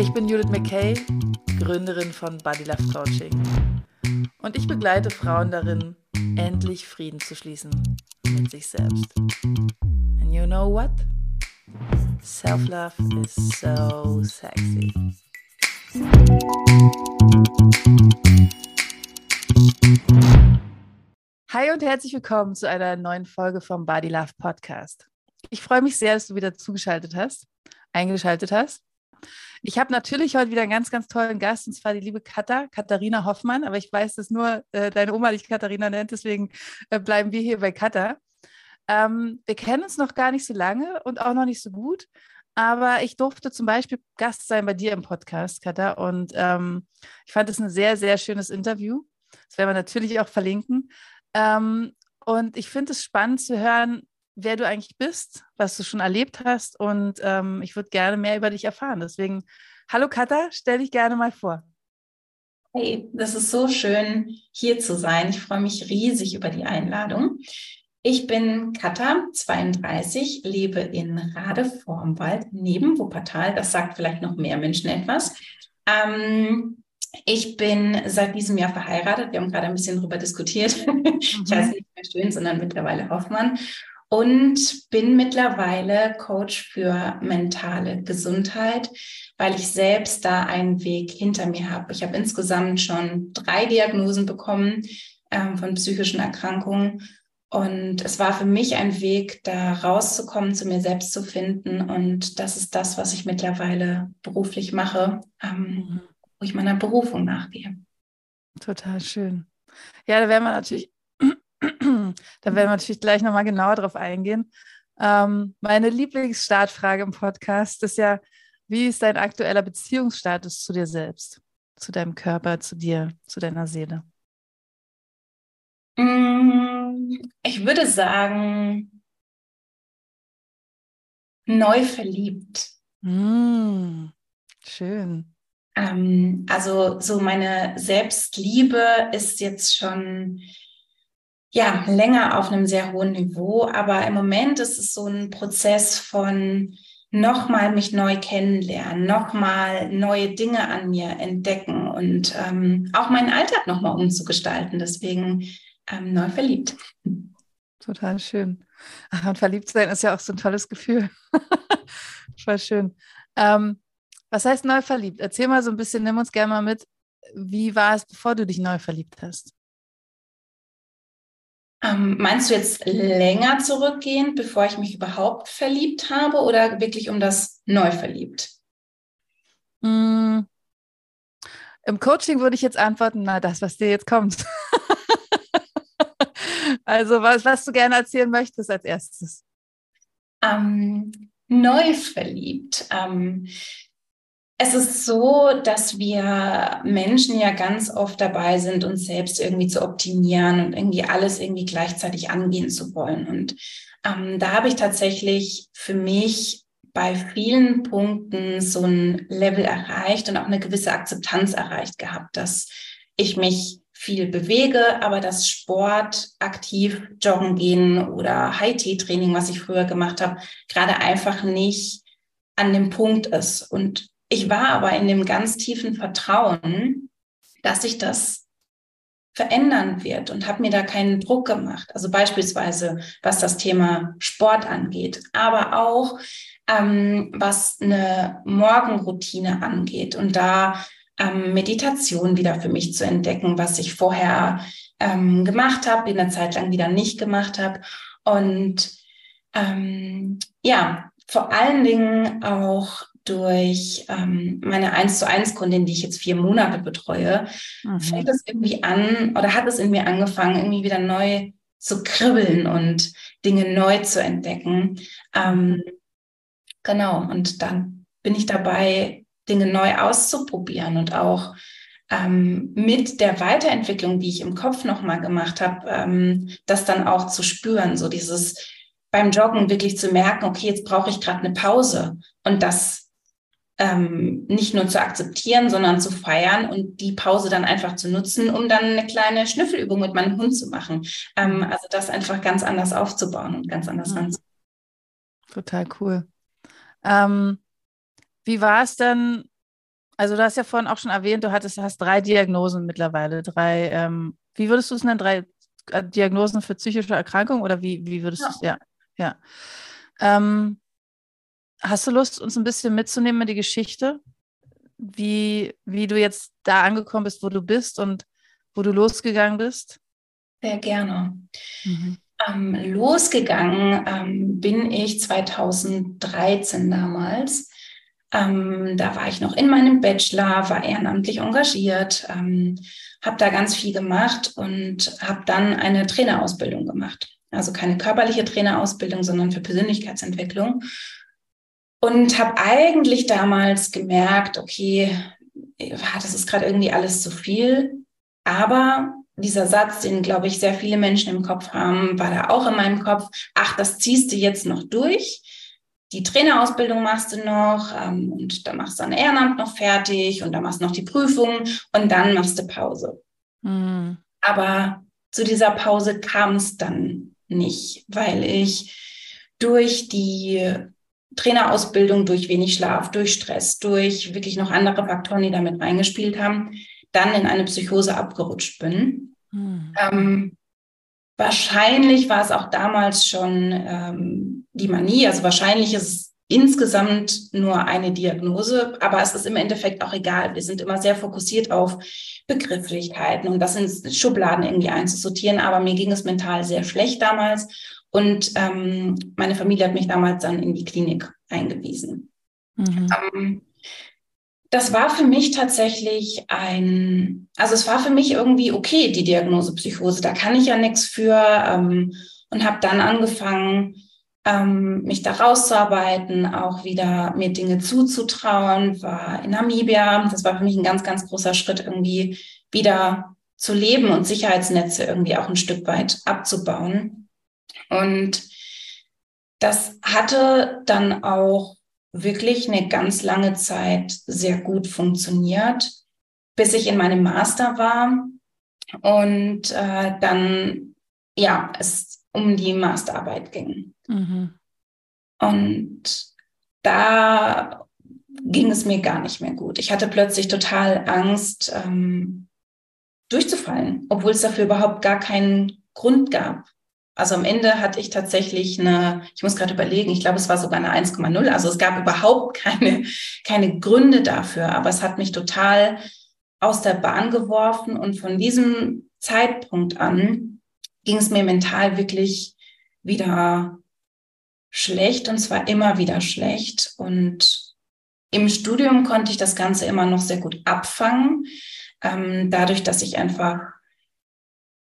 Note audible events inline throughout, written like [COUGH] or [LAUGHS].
Ich bin Judith McKay, Gründerin von Body Love Coaching. Und ich begleite Frauen darin, endlich Frieden zu schließen mit sich selbst. And you know what? Self-love is so sexy. Hi und herzlich willkommen zu einer neuen Folge vom Body Love Podcast. Ich freue mich sehr, dass du wieder zugeschaltet hast, eingeschaltet hast. Ich habe natürlich heute wieder einen ganz, ganz tollen Gast, und zwar die liebe Katha, Katharina Hoffmann, aber ich weiß, dass nur äh, deine Oma dich Katharina nennt, deswegen äh, bleiben wir hier bei Katha. Ähm, wir kennen uns noch gar nicht so lange und auch noch nicht so gut, aber ich durfte zum Beispiel Gast sein bei dir im Podcast, Katha, und ähm, ich fand es ein sehr, sehr schönes Interview. Das werden wir natürlich auch verlinken. Ähm, und ich finde es spannend zu hören, wer du eigentlich bist, was du schon erlebt hast. Und ähm, ich würde gerne mehr über dich erfahren. Deswegen, hallo Katha, stell dich gerne mal vor. Hey, das ist so schön, hier zu sein. Ich freue mich riesig über die Einladung. Ich bin Katha, 32, lebe in Rade vorm Wald neben Wuppertal. Das sagt vielleicht noch mehr Menschen etwas. Ähm, ich bin seit diesem Jahr verheiratet. Wir haben gerade ein bisschen darüber diskutiert. [LAUGHS] Mhm. Ich heiße nicht mehr Schön, sondern mittlerweile Hoffmann und bin mittlerweile Coach für mentale Gesundheit, weil ich selbst da einen Weg hinter mir habe. Ich habe insgesamt schon drei Diagnosen bekommen ähm, von psychischen Erkrankungen. Und es war für mich ein Weg, da rauszukommen, zu mir selbst zu finden. Und das ist das, was ich mittlerweile beruflich mache, ähm, mhm. wo ich meiner Berufung nachgehe. Total schön. Ja, da werden wir natürlich da werden wir natürlich gleich nochmal genauer drauf eingehen. Ähm, meine Lieblingsstartfrage im Podcast ist ja, wie ist dein aktueller Beziehungsstatus zu dir selbst, zu deinem Körper, zu dir, zu deiner Seele? Mm, ich würde sagen, neu verliebt. Mm, schön. Ähm, also so meine Selbstliebe ist jetzt schon ja, länger auf einem sehr hohen Niveau. Aber im Moment ist es so ein Prozess von nochmal mich neu kennenlernen, nochmal neue Dinge an mir entdecken und ähm, auch meinen Alltag nochmal umzugestalten. Deswegen ähm, neu verliebt. Total schön. Und verliebt sein ist ja auch so ein tolles Gefühl. [LAUGHS] Voll schön. Ähm, was heißt neu verliebt? Erzähl mal so ein bisschen, nimm uns gerne mal mit. Wie war es, bevor du dich neu verliebt hast? Ähm, meinst du jetzt länger zurückgehend, bevor ich mich überhaupt verliebt habe oder wirklich um das neu verliebt? Mm, Im Coaching würde ich jetzt antworten, na, das, was dir jetzt kommt. [LAUGHS] also, was, was du gerne erzählen möchtest als erstes. Ähm, neu verliebt. Ähm, es ist so, dass wir Menschen ja ganz oft dabei sind, uns selbst irgendwie zu optimieren und irgendwie alles irgendwie gleichzeitig angehen zu wollen. Und ähm, da habe ich tatsächlich für mich bei vielen Punkten so ein Level erreicht und auch eine gewisse Akzeptanz erreicht gehabt, dass ich mich viel bewege, aber das Sport, aktiv joggen gehen oder High-T-Training, was ich früher gemacht habe, gerade einfach nicht an dem Punkt ist. Und ich war aber in dem ganz tiefen Vertrauen, dass sich das verändern wird und habe mir da keinen Druck gemacht. Also beispielsweise, was das Thema Sport angeht, aber auch ähm, was eine Morgenroutine angeht und da ähm, Meditation wieder für mich zu entdecken, was ich vorher ähm, gemacht habe, in der Zeit lang wieder nicht gemacht habe. Und ähm, ja, vor allen Dingen auch durch ähm, meine 1 zu 1 Kundin, die ich jetzt vier Monate betreue, mhm. fängt es irgendwie an oder hat es in mir angefangen, irgendwie wieder neu zu kribbeln und Dinge neu zu entdecken. Ähm, genau, und dann bin ich dabei, Dinge neu auszuprobieren und auch ähm, mit der Weiterentwicklung, die ich im Kopf nochmal gemacht habe, ähm, das dann auch zu spüren, so dieses beim Joggen wirklich zu merken, okay, jetzt brauche ich gerade eine Pause und das ähm, nicht nur zu akzeptieren, sondern zu feiern und die Pause dann einfach zu nutzen, um dann eine kleine Schnüffelübung mit meinem Hund zu machen. Ähm, also das einfach ganz anders aufzubauen und ganz anders mhm. Total cool. Ähm, wie war es denn? Also du hast ja vorhin auch schon erwähnt, du hattest, hast drei Diagnosen mittlerweile. Drei, ähm, wie würdest du es nennen? Drei äh, Diagnosen für psychische Erkrankungen oder wie, wie würdest ja. du es? Ja, ja. Ähm, hast du Lust, uns ein bisschen mitzunehmen in die Geschichte? Wie, wie du jetzt da angekommen bist, wo du bist und wo du losgegangen bist? Sehr gerne. Mhm. Ähm, losgegangen ähm, bin ich 2013 damals. Ähm, da war ich noch in meinem Bachelor, war ehrenamtlich engagiert, ähm, habe da ganz viel gemacht und habe dann eine Trainerausbildung gemacht. Also keine körperliche Trainerausbildung, sondern für Persönlichkeitsentwicklung. Und habe eigentlich damals gemerkt, okay, das ist gerade irgendwie alles zu viel. Aber dieser Satz, den, glaube ich, sehr viele Menschen im Kopf haben, war da auch in meinem Kopf, ach, das ziehst du jetzt noch durch. Die Trainerausbildung machst du noch ähm, und dann machst du ein Ehrenamt noch fertig und dann machst du noch die Prüfung und dann machst du Pause. Mhm. Aber zu dieser Pause kam es dann nicht, weil ich durch die Trainerausbildung, durch wenig Schlaf, durch Stress, durch wirklich noch andere Faktoren, die damit reingespielt haben, dann in eine Psychose abgerutscht bin. Hm. Ähm, wahrscheinlich war es auch damals schon ähm, die Manie. Also wahrscheinlich ist es insgesamt nur eine Diagnose, aber es ist im Endeffekt auch egal. Wir sind immer sehr fokussiert auf Begrifflichkeiten und das in Schubladen irgendwie einzusortieren. Aber mir ging es mental sehr schlecht damals und ähm, meine Familie hat mich damals dann in die Klinik eingewiesen. Mhm. Ähm, das war für mich tatsächlich ein, also es war für mich irgendwie okay, die Diagnose Psychose. Da kann ich ja nichts für ähm, und habe dann angefangen, ähm, mich da rauszuarbeiten, auch wieder mir Dinge zuzutrauen, war in Namibia. Das war für mich ein ganz, ganz großer Schritt, irgendwie wieder zu leben und Sicherheitsnetze irgendwie auch ein Stück weit abzubauen. Und das hatte dann auch wirklich eine ganz lange Zeit sehr gut funktioniert, bis ich in meinem Master war und äh, dann ja es um die Masterarbeit ging. Mhm. Und da ging es mir gar nicht mehr gut. Ich hatte plötzlich total Angst, ähm, durchzufallen, obwohl es dafür überhaupt gar keinen Grund gab. Also am Ende hatte ich tatsächlich eine, ich muss gerade überlegen, ich glaube, es war sogar eine 1,0. Also es gab überhaupt [LAUGHS] keine, keine Gründe dafür, aber es hat mich total aus der Bahn geworfen und von diesem Zeitpunkt an ging es mir mental wirklich wieder schlecht und zwar immer wieder schlecht. Und im Studium konnte ich das Ganze immer noch sehr gut abfangen, ähm, dadurch, dass ich einfach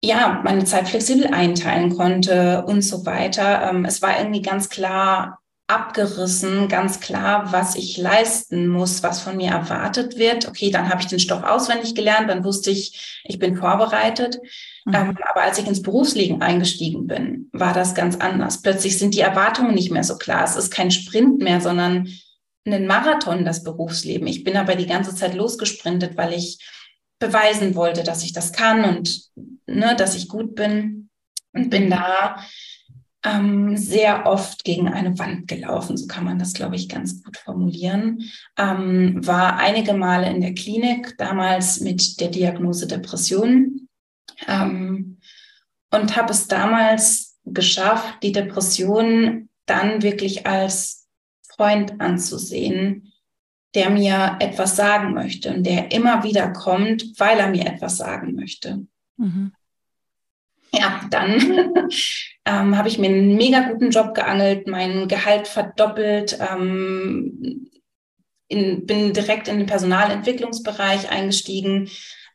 ja, meine Zeit flexibel einteilen konnte und so weiter. Ähm, es war irgendwie ganz klar abgerissen, ganz klar, was ich leisten muss, was von mir erwartet wird. Okay, dann habe ich den Stoff auswendig gelernt, dann wusste ich, ich bin vorbereitet. Mhm. Ähm, aber als ich ins Berufsleben eingestiegen bin, war das ganz anders. Plötzlich sind die Erwartungen nicht mehr so klar. Es ist kein Sprint mehr, sondern ein Marathon, das Berufsleben. Ich bin aber die ganze Zeit losgesprintet, weil ich beweisen wollte, dass ich das kann und ne, dass ich gut bin. Und bin da ähm, sehr oft gegen eine Wand gelaufen, so kann man das, glaube ich, ganz gut formulieren. Ähm, war einige Male in der Klinik, damals mit der Diagnose Depression. Ähm, und habe es damals geschafft, die Depression dann wirklich als Freund anzusehen, der mir etwas sagen möchte und der immer wieder kommt, weil er mir etwas sagen möchte. Mhm. Ja, dann [LAUGHS] ähm, habe ich mir einen mega guten Job geangelt, mein Gehalt verdoppelt, ähm, in, bin direkt in den Personalentwicklungsbereich eingestiegen,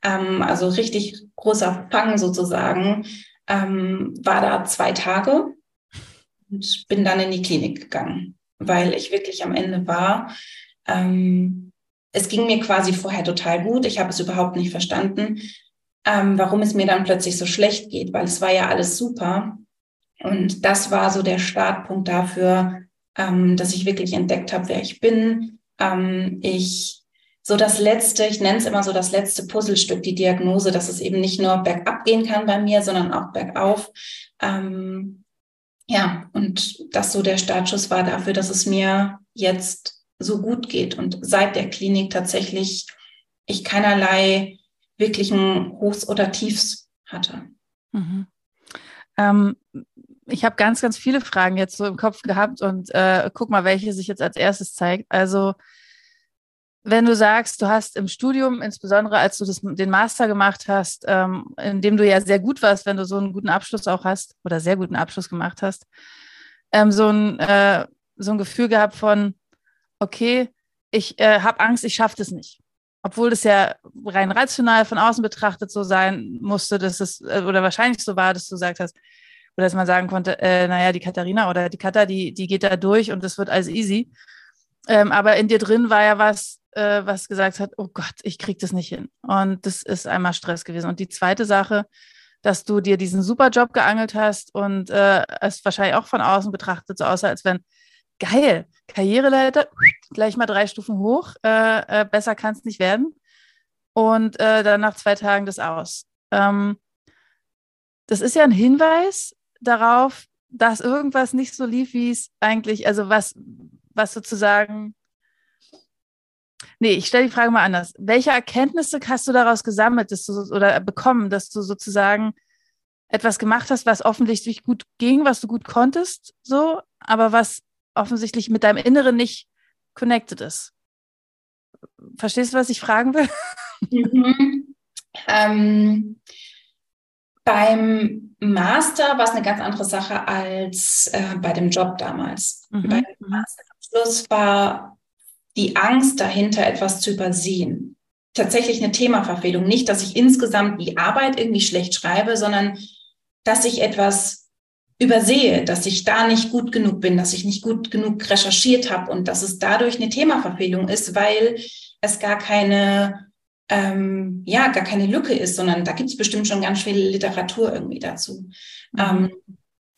ähm, also richtig großer Fang sozusagen, ähm, war da zwei Tage und bin dann in die Klinik gegangen, weil ich wirklich am Ende war ähm, es ging mir quasi vorher total gut. Ich habe es überhaupt nicht verstanden, ähm, warum es mir dann plötzlich so schlecht geht, weil es war ja alles super. Und das war so der Startpunkt dafür, ähm, dass ich wirklich entdeckt habe, wer ich bin. Ähm, ich so das letzte, ich nenne es immer so das letzte Puzzlestück, die Diagnose, dass es eben nicht nur bergab gehen kann bei mir, sondern auch bergauf. Ähm, ja, und das so der Startschuss war dafür, dass es mir jetzt so gut geht und seit der Klinik tatsächlich ich keinerlei wirklichen Hochs oder Tiefs hatte. Mhm. Ähm, ich habe ganz, ganz viele Fragen jetzt so im Kopf gehabt und äh, guck mal, welche sich jetzt als erstes zeigt. Also, wenn du sagst, du hast im Studium, insbesondere als du das, den Master gemacht hast, ähm, in dem du ja sehr gut warst, wenn du so einen guten Abschluss auch hast oder sehr guten Abschluss gemacht hast, ähm, so, ein, äh, so ein Gefühl gehabt von, okay, ich äh, habe Angst, ich schaffe das nicht obwohl es ja rein rational von außen betrachtet so sein musste, dass es, äh, oder wahrscheinlich so war, dass du gesagt hast, oder dass man sagen konnte, äh, naja, die Katharina oder die Katha, die, die geht da durch und das wird alles easy. Ähm, aber in dir drin war ja was, äh, was gesagt hat, oh Gott, ich krieg das nicht hin. Und das ist einmal Stress gewesen. Und die zweite Sache, dass du dir diesen super Job geangelt hast und äh, es wahrscheinlich auch von außen betrachtet so aussah, als wenn, geil, Karriereleiter, gleich mal drei Stufen hoch, äh, äh, besser kann es nicht werden. Und äh, dann nach zwei Tagen das aus. Ähm, das ist ja ein Hinweis darauf, dass irgendwas nicht so lief, wie es eigentlich, also was, was sozusagen. Nee, ich stelle die Frage mal anders. Welche Erkenntnisse hast du daraus gesammelt dass du, oder bekommen, dass du sozusagen etwas gemacht hast, was offensichtlich gut ging, was du gut konntest, so, aber was offensichtlich mit deinem Inneren nicht connected ist. Verstehst du, was ich fragen will? Mhm. Ähm, beim Master war es eine ganz andere Sache als äh, bei dem Job damals. Mhm. Beim mhm. Masterabschluss war die Angst dahinter, etwas zu übersehen. Tatsächlich eine Themaverfehlung. Nicht, dass ich insgesamt die Arbeit irgendwie schlecht schreibe, sondern dass ich etwas übersehe, dass ich da nicht gut genug bin, dass ich nicht gut genug recherchiert habe und dass es dadurch eine Themaverfehlung ist, weil es gar keine, ähm, ja, gar keine Lücke ist, sondern da gibt es bestimmt schon ganz viel Literatur irgendwie dazu. Mhm. Ähm,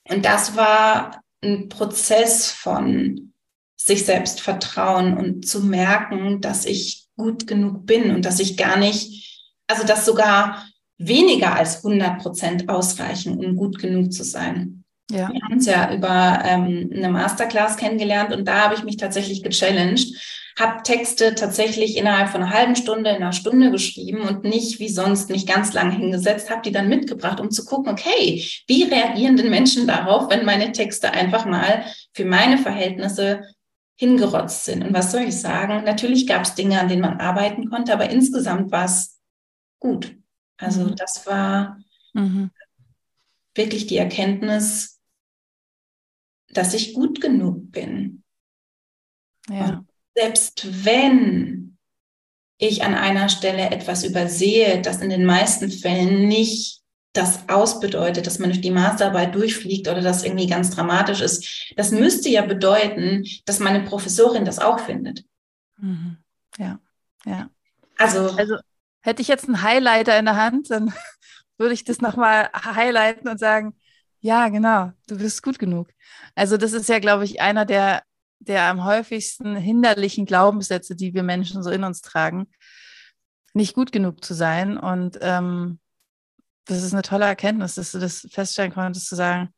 und das war ein Prozess von sich selbst vertrauen und zu merken, dass ich gut genug bin und dass ich gar nicht, also dass sogar weniger als 100 Prozent ausreichen, um gut genug zu sein. Ja. Wir haben uns ja über ähm, eine Masterclass kennengelernt und da habe ich mich tatsächlich gechallenged, habe Texte tatsächlich innerhalb von einer halben Stunde, in einer Stunde geschrieben und nicht wie sonst nicht ganz lange hingesetzt, habe die dann mitgebracht, um zu gucken, okay, wie reagieren denn Menschen darauf, wenn meine Texte einfach mal für meine Verhältnisse hingerotzt sind. Und was soll ich sagen? Natürlich gab es Dinge, an denen man arbeiten konnte, aber insgesamt war es gut. Also mhm. das war mhm. wirklich die Erkenntnis, dass ich gut genug bin. Ja. Selbst wenn ich an einer Stelle etwas übersehe, das in den meisten Fällen nicht das ausbedeutet, dass man durch die Masterarbeit durchfliegt oder das irgendwie ganz dramatisch ist. Das müsste ja bedeuten, dass meine Professorin das auch findet. Mhm. Ja, ja. Also, also hätte ich jetzt einen Highlighter in der Hand, dann [LAUGHS] würde ich das nochmal highlighten und sagen, ja, genau, du bist gut genug. Also das ist ja, glaube ich, einer der, der am häufigsten hinderlichen Glaubenssätze, die wir Menschen so in uns tragen, nicht gut genug zu sein. Und ähm, das ist eine tolle Erkenntnis, dass du das feststellen konntest, zu sagen,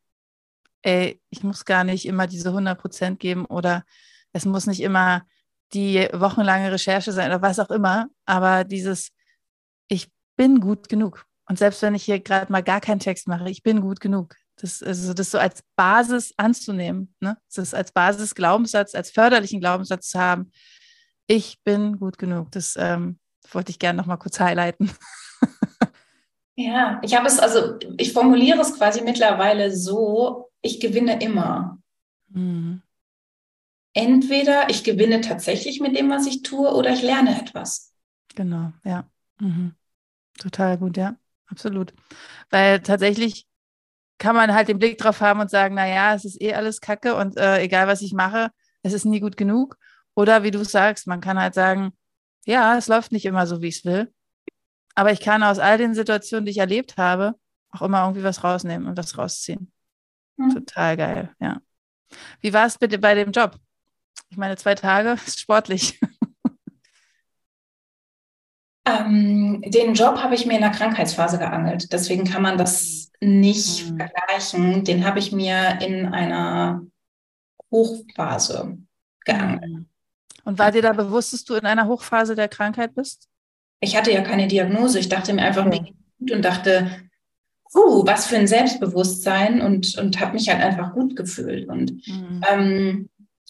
ey, ich muss gar nicht immer diese 100 Prozent geben oder es muss nicht immer die wochenlange Recherche sein oder was auch immer, aber dieses, ich bin gut genug. Und selbst wenn ich hier gerade mal gar keinen Text mache, ich bin gut genug. Das, also das so als Basis anzunehmen, ne? das als Basisglaubenssatz, als förderlichen Glaubenssatz zu haben, ich bin gut genug. Das ähm, wollte ich gerne noch mal kurz highlighten. [LAUGHS] Ja, ich habe es, also ich formuliere es quasi mittlerweile so, ich gewinne immer. Mhm. Entweder ich gewinne tatsächlich mit dem, was ich tue, oder ich lerne etwas. Genau, ja. Mhm. Total gut, ja, absolut. Weil tatsächlich kann man halt den Blick drauf haben und sagen, naja, es ist eh alles Kacke und äh, egal was ich mache, es ist nie gut genug. Oder wie du sagst, man kann halt sagen, Ja, es läuft nicht immer so, wie ich es will. Aber ich kann aus all den Situationen, die ich erlebt habe, auch immer irgendwie was rausnehmen und was rausziehen. Mhm. Total geil, ja. Wie war es bitte bei dem Job? Ich meine, zwei Tage [LAUGHS] ist sportlich. Ähm, den Job habe ich mir in der Krankheitsphase geangelt. Deswegen kann man das nicht mhm. vergleichen. Den habe ich mir in einer Hochphase geangelt. Mhm. Und war dir da bewusst, dass du in einer Hochphase der Krankheit bist? Ich hatte ja keine Diagnose. Ich dachte mir einfach, okay. mir gut und dachte, uh, was für ein Selbstbewusstsein und, und habe mich halt einfach gut gefühlt. Und mhm. ähm,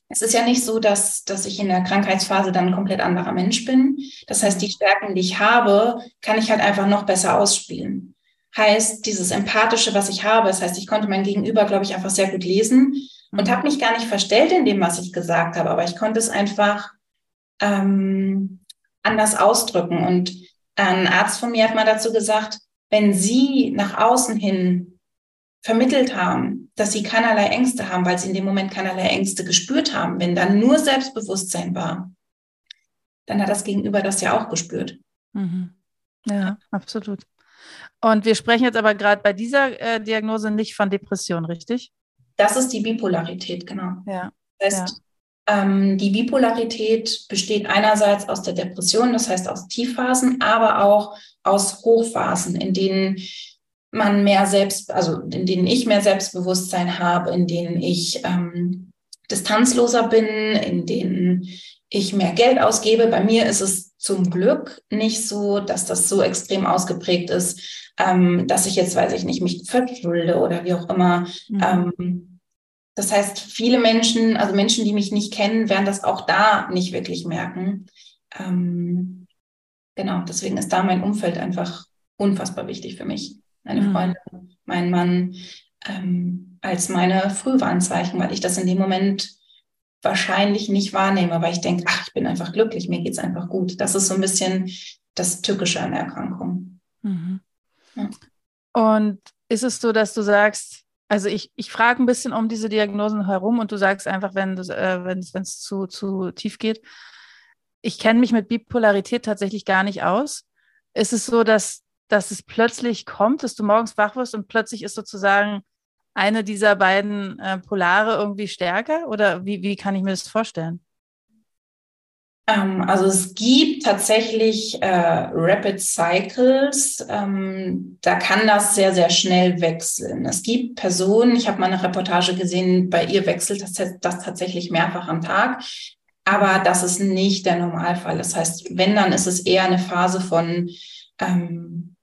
es ist ja nicht so, dass, dass ich in der Krankheitsphase dann ein komplett anderer Mensch bin. Das heißt, die Stärken, die ich habe, kann ich halt einfach noch besser ausspielen. Heißt, dieses Empathische, was ich habe, das heißt, ich konnte mein Gegenüber, glaube ich, einfach sehr gut lesen und mhm. habe mich gar nicht verstellt in dem, was ich gesagt habe, aber ich konnte es einfach ähm, anders ausdrücken. Und ein Arzt von mir hat mal dazu gesagt, wenn Sie nach außen hin vermittelt haben, dass sie keinerlei Ängste haben, weil sie in dem Moment keinerlei Ängste gespürt haben. Wenn dann nur Selbstbewusstsein war, dann hat das Gegenüber das ja auch gespürt. Mhm. Ja, absolut. Und wir sprechen jetzt aber gerade bei dieser äh, Diagnose nicht von Depression, richtig? Das ist die Bipolarität, genau. Ja. Das heißt, ja. Ähm, die Bipolarität besteht einerseits aus der Depression, das heißt aus Tiefphasen, aber auch aus Hochphasen, in denen man mehr selbst, also in denen ich mehr Selbstbewusstsein habe, in denen ich ähm, distanzloser bin, in denen ich mehr Geld ausgebe. Bei mir ist es zum Glück nicht so, dass das so extrem ausgeprägt ist, ähm, dass ich jetzt, weiß ich nicht, mich verschulde oder wie auch immer. Mhm. Ähm, das heißt, viele Menschen, also Menschen, die mich nicht kennen, werden das auch da nicht wirklich merken. Ähm, genau, deswegen ist da mein Umfeld einfach unfassbar wichtig für mich meine mhm. Freundin, mein Mann, ähm, als meine Frühwarnzeichen, weil ich das in dem Moment wahrscheinlich nicht wahrnehme, weil ich denke, ach, ich bin einfach glücklich, mir geht es einfach gut. Das ist so ein bisschen das Tückische an der Erkrankung. Mhm. Ja. Und ist es so, dass du sagst, also ich, ich frage ein bisschen um diese Diagnosen herum und du sagst einfach, wenn es äh, zu, zu tief geht. Ich kenne mich mit Bipolarität tatsächlich gar nicht aus. Ist es so, dass dass es plötzlich kommt, dass du morgens wach wirst und plötzlich ist sozusagen eine dieser beiden äh, Polare irgendwie stärker? Oder wie, wie kann ich mir das vorstellen? Ähm, also es gibt tatsächlich äh, Rapid Cycles. Ähm, da kann das sehr, sehr schnell wechseln. Es gibt Personen, ich habe mal eine Reportage gesehen, bei ihr wechselt das, das tatsächlich mehrfach am Tag. Aber das ist nicht der Normalfall. Das heißt, wenn, dann ist es eher eine Phase von ähm,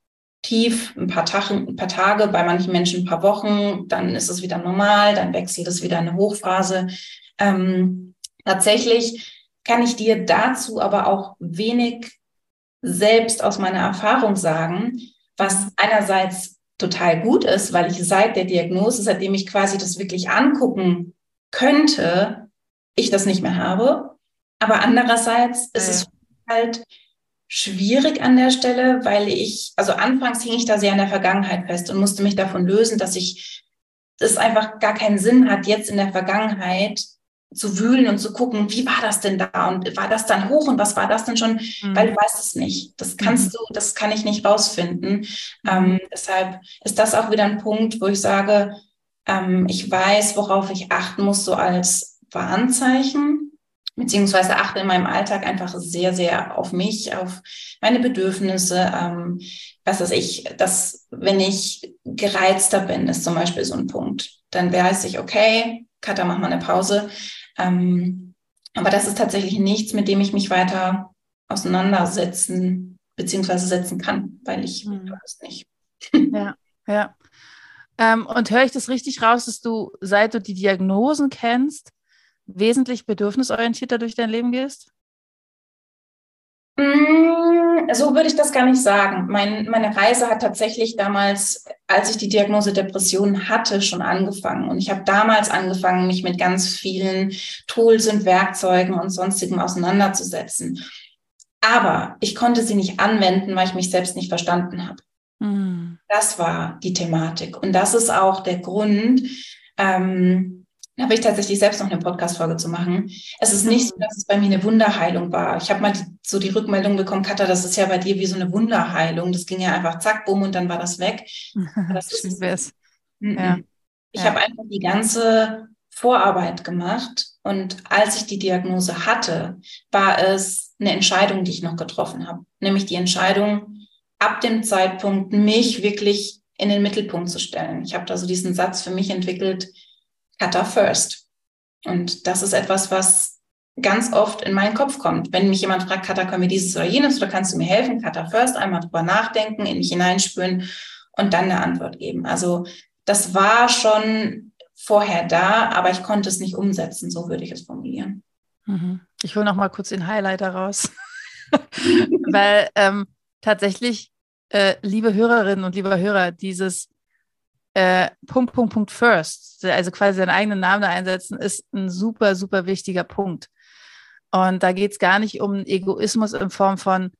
tief, ein paar, Tage, ein paar Tage, bei manchen Menschen ein paar Wochen, dann ist es wieder normal, dann wechselt es wieder eine Hochphase. Ähm, tatsächlich kann ich dir dazu aber auch wenig selbst aus meiner Erfahrung sagen, was einerseits total gut ist, weil ich seit der Diagnose, seitdem ich quasi das wirklich angucken könnte, ich das nicht mehr habe. Aber andererseits ist ja. es halt schwierig an der Stelle, weil ich, also anfangs hing ich da sehr in der Vergangenheit fest und musste mich davon lösen, dass ich es einfach gar keinen Sinn hat, jetzt in der Vergangenheit zu wühlen und zu gucken, wie war das denn da und war das dann hoch und was war das denn schon, mhm. weil du weißt es nicht. Das kannst mhm. du, das kann ich nicht rausfinden. Ähm, deshalb ist das auch wieder ein Punkt, wo ich sage, ähm, ich weiß, worauf ich achten muss, so als Warnzeichen beziehungsweise achte in meinem Alltag einfach sehr, sehr auf mich, auf meine Bedürfnisse. Ähm, was weiß ich, dass wenn ich gereizter bin, ist zum Beispiel so ein Punkt. Dann weiß ich, okay, Katha, mach mal eine Pause. Ähm, aber das ist tatsächlich nichts, mit dem ich mich weiter auseinandersetzen beziehungsweise setzen kann, weil ich hm. weiß nicht. [LAUGHS] Ja, ja. Ähm, und höre ich das richtig raus, dass du, seit du die Diagnosen kennst, wesentlich bedürfnisorientierter durch dein Leben gehst? Mm, so würde ich das gar nicht sagen. Mein, meine Reise hat tatsächlich damals, als ich die Diagnose Depression hatte, schon angefangen. Und ich habe damals angefangen, mich mit ganz vielen Tools und Werkzeugen und sonstigem auseinanderzusetzen. Aber ich konnte sie nicht anwenden, weil ich mich selbst nicht verstanden habe. Mhm. Das war die Thematik. Und das ist auch der Grund, ähm, habe ich tatsächlich selbst noch eine Podcast-Folge zu machen. Es ist nicht so, dass es bei mir eine Wunderheilung war. Ich habe mal die, so die Rückmeldung bekommen, Katha, das ist ja bei dir wie so eine Wunderheilung. Das ging ja einfach zack, bumm und dann war das weg. Das [LAUGHS] Schön wär's. Ja. Ich ja. habe einfach die ganze Vorarbeit gemacht und als ich die Diagnose hatte, war es eine Entscheidung, die ich noch getroffen habe. Nämlich die Entscheidung, ab dem Zeitpunkt mich wirklich in den Mittelpunkt zu stellen. Ich habe da so diesen Satz für mich entwickelt, Cutter first. Und das ist etwas, was ganz oft in meinen Kopf kommt. Wenn mich jemand fragt, Cutter, können wir dieses oder jenes oder kannst du mir helfen? Cutter first, einmal drüber nachdenken, in mich hineinspüren und dann eine Antwort geben. Also das war schon vorher da, aber ich konnte es nicht umsetzen, so würde ich es formulieren. Mhm. Ich hole noch mal kurz den Highlighter raus, [LAUGHS] weil ähm, tatsächlich, äh, liebe Hörerinnen und lieber Hörer, dieses äh, Punkt, Punkt, Punkt first, also quasi seinen eigenen Namen da einsetzen, ist ein super, super wichtiger Punkt. Und da geht es gar nicht um Egoismus in Form von,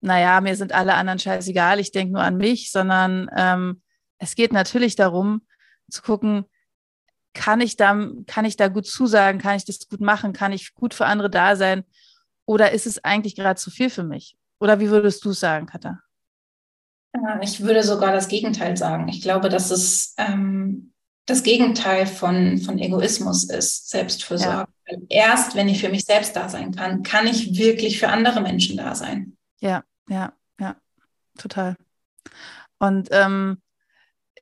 naja, mir sind alle anderen scheißegal, ich denke nur an mich, sondern ähm, es geht natürlich darum, zu gucken, kann ich da, kann ich da gut zusagen, kann ich das gut machen, kann ich gut für andere da sein oder ist es eigentlich gerade zu viel für mich? Oder wie würdest du sagen, Katha? Ich würde sogar das Gegenteil sagen. Ich glaube, dass es ähm, das Gegenteil von, von Egoismus ist, Selbstfürsorge. Ja. Erst wenn ich für mich selbst da sein kann, kann ich wirklich für andere Menschen da sein. Ja, ja, ja, total. Und ähm,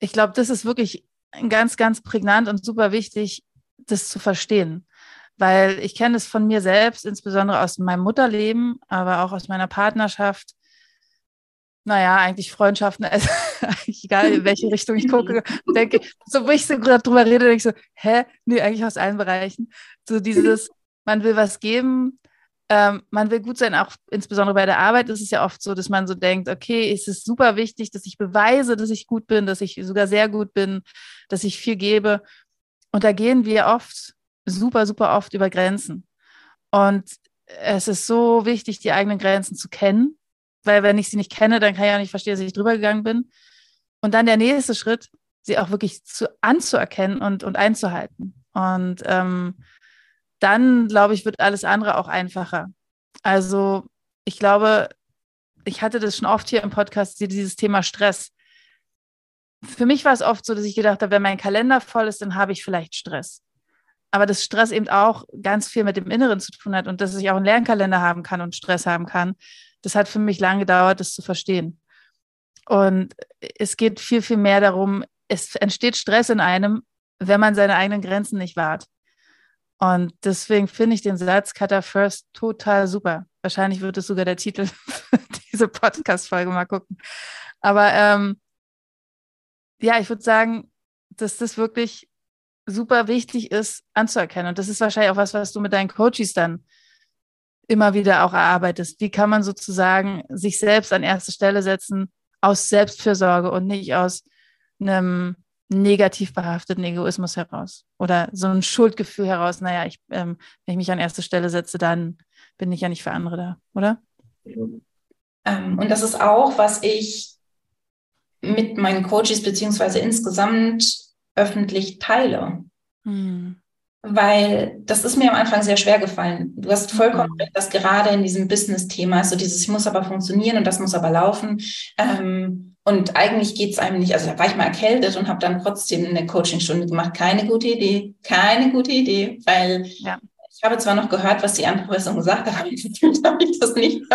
ich glaube, das ist wirklich ganz, ganz prägnant und super wichtig, das zu verstehen. Weil ich kenne es von mir selbst, insbesondere aus meinem Mutterleben, aber auch aus meiner Partnerschaft. Naja, eigentlich Freundschaften, [LAUGHS] also egal in welche [LAUGHS] Richtung ich gucke, denke, so wo ich so gerade drüber rede, denke ich so, hä? Nee, eigentlich aus allen Bereichen. So dieses, man will was geben, ähm, man will gut sein, auch insbesondere bei der Arbeit ist es ja oft so, dass man so denkt, okay, es ist super wichtig, dass ich beweise, dass ich gut bin, dass ich sogar sehr gut bin, dass ich viel gebe. Und da gehen wir oft, super, super oft über Grenzen. Und es ist so wichtig, die eigenen Grenzen zu kennen, weil wenn ich sie nicht kenne, dann kann ich auch nicht verstehen, dass ich drüber gegangen bin. Und dann der nächste Schritt, sie auch wirklich zu, anzuerkennen und, und einzuhalten. Und ähm, dann, glaube ich, wird alles andere auch einfacher. Also ich glaube, ich hatte das schon oft hier im Podcast, dieses Thema Stress. Für mich war es oft so, dass ich gedacht habe, wenn mein Kalender voll ist, dann habe ich vielleicht Stress. Aber dass Stress eben auch ganz viel mit dem Inneren zu tun hat und dass ich auch einen Lernkalender haben kann und Stress haben kann, das hat für mich lange gedauert, das zu verstehen. Und es geht viel, viel mehr darum, es entsteht Stress in einem, wenn man seine eigenen Grenzen nicht wahrt. Und deswegen finde ich den Satz Cutter First total super. Wahrscheinlich wird es sogar der Titel für diese Podcast-Folge mal gucken. Aber ähm, ja, ich würde sagen, dass das wirklich super wichtig ist anzuerkennen. Und das ist wahrscheinlich auch was, was du mit deinen Coaches dann immer wieder auch erarbeitest. Wie kann man sozusagen sich selbst an erste Stelle setzen aus Selbstfürsorge und nicht aus einem negativ behafteten Egoismus heraus oder so ein Schuldgefühl heraus, naja, ich, ähm, wenn ich mich an erste Stelle setze, dann bin ich ja nicht für andere da, oder? Ähm, und das ist auch, was ich mit meinen Coaches beziehungsweise insgesamt öffentlich teile. Hm. Weil das ist mir am Anfang sehr schwer gefallen. Du hast vollkommen mhm. recht, dass gerade in diesem Business-Thema, so dieses, ich muss aber funktionieren und das muss aber laufen. Ähm, und eigentlich geht es einem nicht, also da war ich mal erkältet und habe dann trotzdem eine Coachingstunde gemacht. Keine gute Idee, keine gute Idee, weil ja. ich habe zwar noch gehört, was die andere Person gesagt hat, [LAUGHS] aber gefühlt habe ich das nicht. [LAUGHS]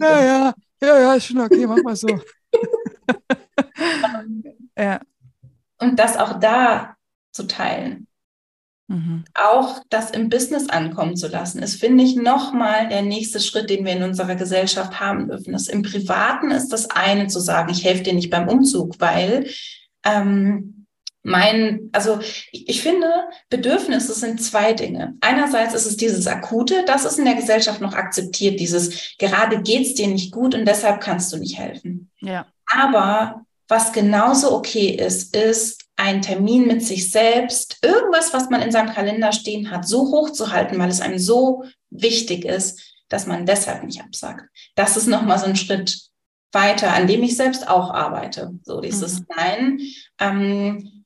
ja, ja, ja, ja, ist schon okay, mach mal so. [LAUGHS] ja. Und das auch da zu teilen. Mhm. Auch das im Business ankommen zu lassen, ist, finde ich, nochmal der nächste Schritt, den wir in unserer Gesellschaft haben dürfen. Das Im Privaten ist das eine zu sagen, ich helfe dir nicht beim Umzug, weil ähm, mein, also ich, ich finde, Bedürfnisse sind zwei Dinge. Einerseits ist es dieses Akute, das ist in der Gesellschaft noch akzeptiert, dieses gerade geht's dir nicht gut und deshalb kannst du nicht helfen. Ja. Aber was genauso okay ist, ist einen Termin mit sich selbst, irgendwas, was man in seinem Kalender stehen hat, so hoch zu halten, weil es einem so wichtig ist, dass man deshalb nicht absagt. Das ist nochmal so ein Schritt weiter, an dem ich selbst auch arbeite. So dieses mhm. Nein, ähm,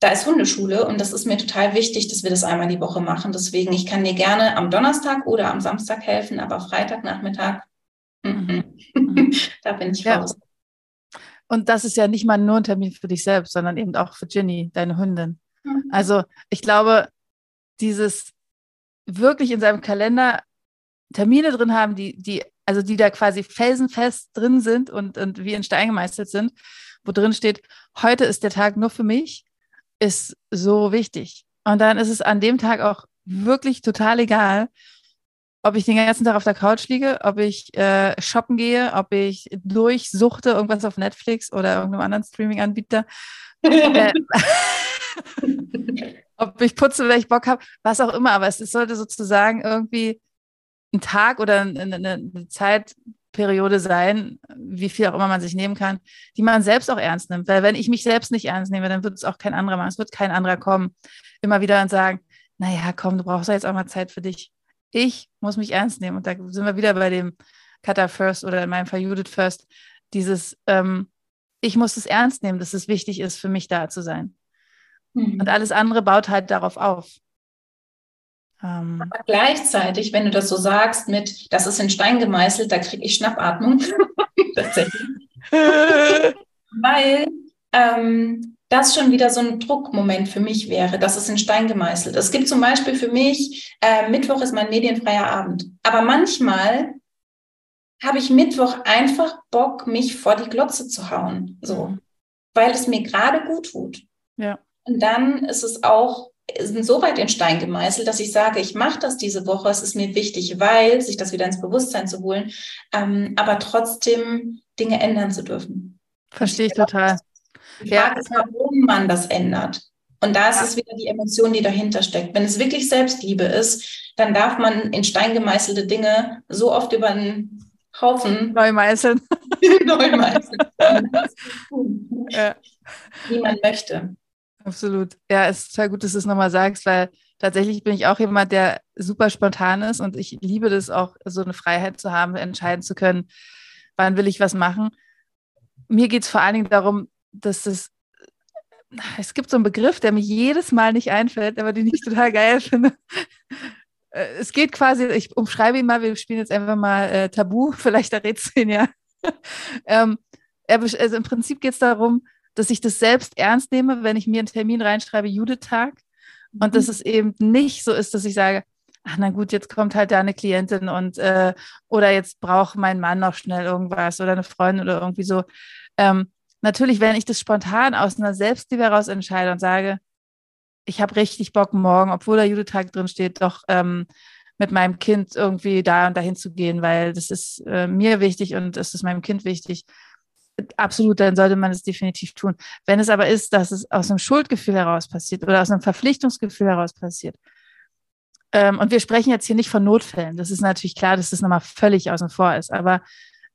da ist Hundeschule und das ist mir total wichtig, dass wir das einmal die Woche machen. Deswegen, ich kann dir gerne am Donnerstag oder am Samstag helfen, aber Freitagnachmittag, mhm. [LAUGHS] da bin ich raus. Und das ist ja nicht mal nur ein Termin für dich selbst, sondern eben auch für Ginny, deine Hündin. Mhm. Also ich glaube, dieses wirklich in seinem Kalender Termine drin haben, die, die, also die da quasi felsenfest drin sind und, und wie in Stein gemeißelt sind, wo drin steht, heute ist der Tag nur für mich ist so wichtig. Und dann ist es an dem Tag auch wirklich total egal, ob ich den ganzen Tag auf der Couch liege, ob ich äh, shoppen gehe, ob ich durchsuchte irgendwas auf Netflix oder irgendeinem anderen Streaming-Anbieter, [LAUGHS] äh, ob ich putze, wenn ich Bock habe, was auch immer. Aber es, sollte sozusagen irgendwie ein Tag oder eine, eine Zeit Periode sein, wie viel auch immer man sich nehmen kann, die man selbst auch ernst nimmt. Weil wenn ich mich selbst nicht ernst nehme, dann wird es auch kein anderer machen. Es wird kein anderer kommen, immer wieder und sagen, naja, komm, du brauchst ja jetzt auch mal Zeit für dich. Ich muss mich ernst nehmen. Und da sind wir wieder bei dem Cutter First oder in meinem Fall Judith First. Dieses, ähm, ich muss es ernst nehmen, dass es wichtig ist, für mich da zu sein. Mhm. Und alles andere baut halt darauf auf. Ähm, Aber gleichzeitig, wenn du das so sagst, mit, das ist in Stein gemeißelt, da kriege ich Schnappatmung. [LAUGHS] Tatsächlich. [LAUGHS] Weil ähm, das schon wieder so ein Druckmoment für mich wäre, dass es in Stein gemeißelt. Es gibt zum Beispiel für mich, äh, Mittwoch ist mein medienfreier Abend. Aber manchmal habe ich Mittwoch einfach Bock, mich vor die Glotze zu hauen. So. Weil es mir gerade gut tut. Ja. Und dann ist es auch sind so weit in Stein gemeißelt, dass ich sage, ich mache das diese Woche, es ist mir wichtig, weil, sich das wieder ins Bewusstsein zu holen, ähm, aber trotzdem Dinge ändern zu dürfen. Verstehe ich total. Die Frage ja. ist, warum man das ändert. Und da ist ja. es wieder die Emotion, die dahinter steckt. Wenn es wirklich Selbstliebe ist, dann darf man in Stein gemeißelte Dinge so oft über den Haufen neu meißeln. [LAUGHS] neu meißeln. [LAUGHS] ja. Wie man möchte. Absolut. Ja, es ist total gut, dass du es nochmal sagst, weil tatsächlich bin ich auch jemand, der super spontan ist und ich liebe das auch, so eine Freiheit zu haben, entscheiden zu können, wann will ich was machen. Mir geht es vor allen Dingen darum, dass es, es gibt so einen Begriff, der mir jedes Mal nicht einfällt, aber den ich total geil finde. Äh, es geht quasi, ich umschreibe ihn mal, wir spielen jetzt einfach mal äh, Tabu, [LAUGHS] vielleicht errätst du ihn ja. ähm, also im Prinzip geht es darum, dass ich das selbst ernst nehme, wenn ich mir einen Termin reinschreibe, Judith-Tag. Und mhm. dass es eben nicht so ist, dass ich sage, ach na gut, jetzt kommt halt da eine Klientin und äh, oder jetzt braucht mein Mann noch schnell irgendwas oder eine Freundin oder irgendwie so. Ähm, natürlich, wenn ich das spontan aus einer Selbstliebe heraus entscheide und sage, ich habe richtig Bock morgen, obwohl der Judith-Tag drin steht, doch ähm, mit meinem Kind irgendwie da und dahin zu gehen, weil das ist äh, mir wichtig und es ist meinem Kind wichtig absolut, dann sollte man es definitiv tun. Wenn es aber ist, dass es aus einem Schuldgefühl heraus passiert oder aus einem Verpflichtungsgefühl heraus passiert, ähm, und wir sprechen jetzt hier nicht von Notfällen, das ist natürlich klar, dass das nochmal völlig außen vor ist, aber